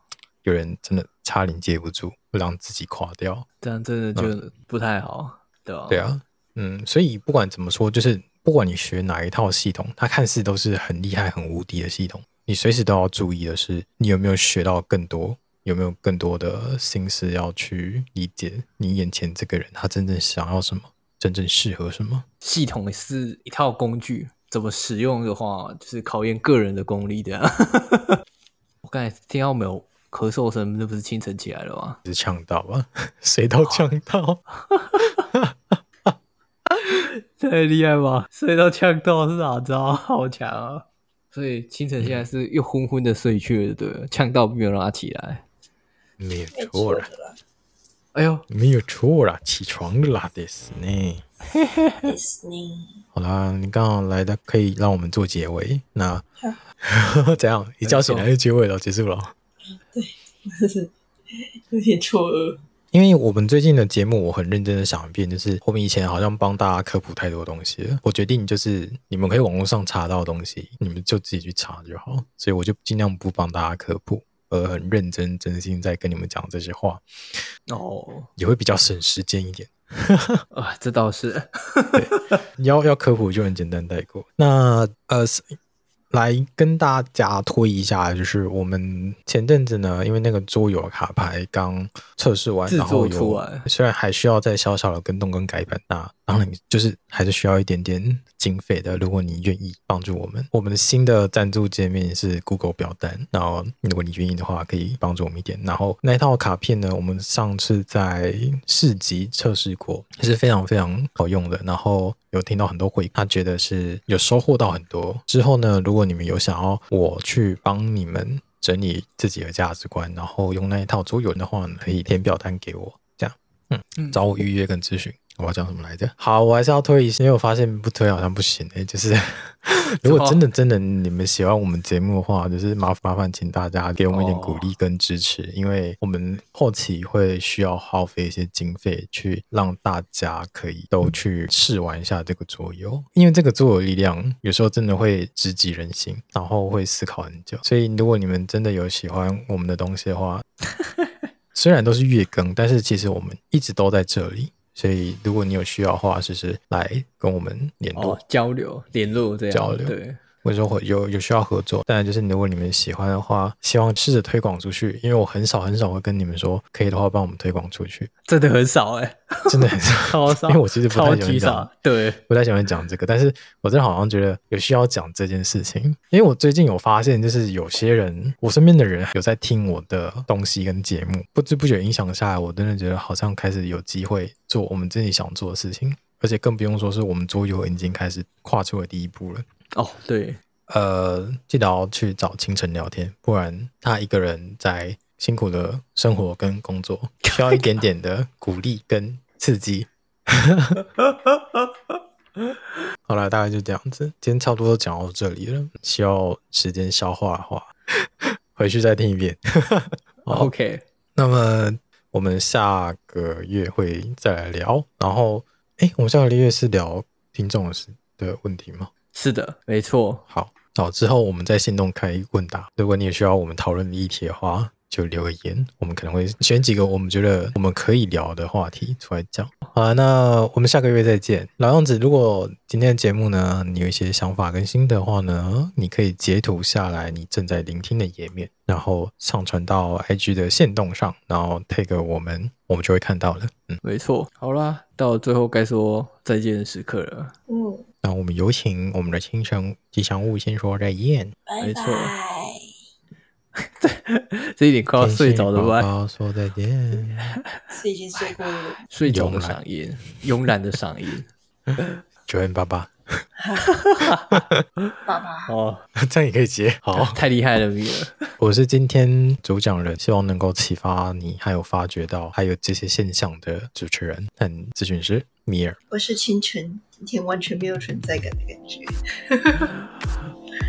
有人真的差点接不住，会让自己垮掉，这样真的就不太好，嗯、对吧？对啊，嗯，所以不管怎么说，就是不管你学哪一套系统，它看似都是很厉害、很无敌的系统，你随时都要注意的是，你有没有学到更多，有没有更多的心思要去理解你眼前这个人他真正想要什么，真正适合什么。系统是一套工具。怎么使用的话，就是考验个人的功力的。我刚才听到没有咳嗽声，那不是清晨起来了吗？是呛到吧？谁都呛到，太厉害吧？谁都呛到是哪招？好强啊！所以清晨现在是又昏昏的睡去了，对，呛到没有让他起来，没有错了。哎呦，没有错啦，起床了啦，ですね。好啦，你刚好来的，可以让我们做结尾。那怎样？一觉醒来就结尾了，结束了。 对，有点错愕。因为我们最近的节目，我很认真的想一遍，就是我们以前好像帮大家科普太多东西了。我决定就是你们可以网络上查到的东西，你们就自己去查就好。所以我就尽量不帮大家科普。而，很认真、真心在跟你们讲这些话，哦，也会比较省时间一点。啊，这倒是。对，要要科普就很简单带过。那呃。来跟大家推一下，就是我们前阵子呢，因为那个桌游卡牌刚测试完，然后有虽然还需要再小小的跟动跟改版，那当然就是还是需要一点点经费的。如果你愿意帮助我们，我们的新的赞助界面是 Google 表单，然后如果你愿意的话，可以帮助我们一点。然后那一套卡片呢，我们上次在市集测试过，也是非常非常好用的。然后有听到很多回，他觉得是有收获到很多。之后呢，如果你们有想要我去帮你们整理自己的价值观，然后用那一套桌游的话呢，可以填表单给我，这样，嗯，找我预约跟咨询。我要讲什么来着？好，我还是要推一下，因为我发现不推好像不行哎。就是 如果真的真的你们喜欢我们节目的话，就是麻麻烦请大家给我们一点鼓励跟支持，因为我们后期会需要耗费一些经费去让大家可以都去试玩一下这个桌游，因为这个桌游力量有时候真的会直击人心，然后会思考很久。所以如果你们真的有喜欢我们的东西的话，虽然都是月更，但是其实我们一直都在这里。所以，如果你有需要的话，就是来跟我们联络、哦、交流、联络这样交流。对。或者说有有需要合作，当然就是如果你们喜欢的话，希望试着推广出去。因为我很少很少会跟你们说，可以的话帮我们推广出去，真的很少哎、欸，真的很少，超少。因为我其实不太喜欢讲，对，不太喜欢讲这个。但是我真的好像觉得有需要讲这件事情，因为我最近有发现，就是有些人，我身边的人有在听我的东西跟节目，不知不觉影响下来，我真的觉得好像开始有机会做我们自己想做的事情，而且更不用说是我们桌游已经开始跨出了第一步了。哦，对。呃，记得要去找清晨聊天，不然他一个人在辛苦的生活跟工作，需要一点点的鼓励跟刺激。好了，大概就这样子，今天差不多都讲到这里了，需要时间消化的话，回去再听一遍。OK，那么我们下个月会再来聊，然后，哎，我们下个月是聊听众的事的问题吗？是的，没错。好。好，之后我们在行动开问答。如果你也需要我们讨论的议题的话，就留个言，我们可能会选几个我们觉得我们可以聊的话题出来讲。好了，那我们下个月再见。老样子，如果今天的节目呢，你有一些想法跟心得的话呢，你可以截图下来你正在聆听的页面，然后上传到 IG 的线动上，然后 tag 我们，我们就会看到了。嗯，没错。好啦，到最后该说再见的时刻了。嗯。那我们有请我们的清晨吉祥物先说再见，拜拜。这这一点快要睡着了吧？说再见，是已经睡过了。睡着的嗓音，慵懒的嗓音。九元爸爸，爸爸哦，这样也可以接，好，太厉害了，米尔。我是今天主讲人，希望能够启发你，还有发掘到还有这些现象的主持人和咨询师米尔。我是清晨。今天完全没有存在感的感觉。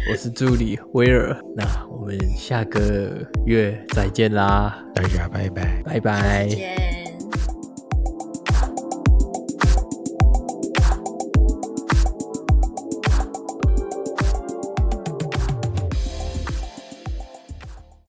我是助理威尔，那我们下个月再见啦！大家拜拜，拜拜。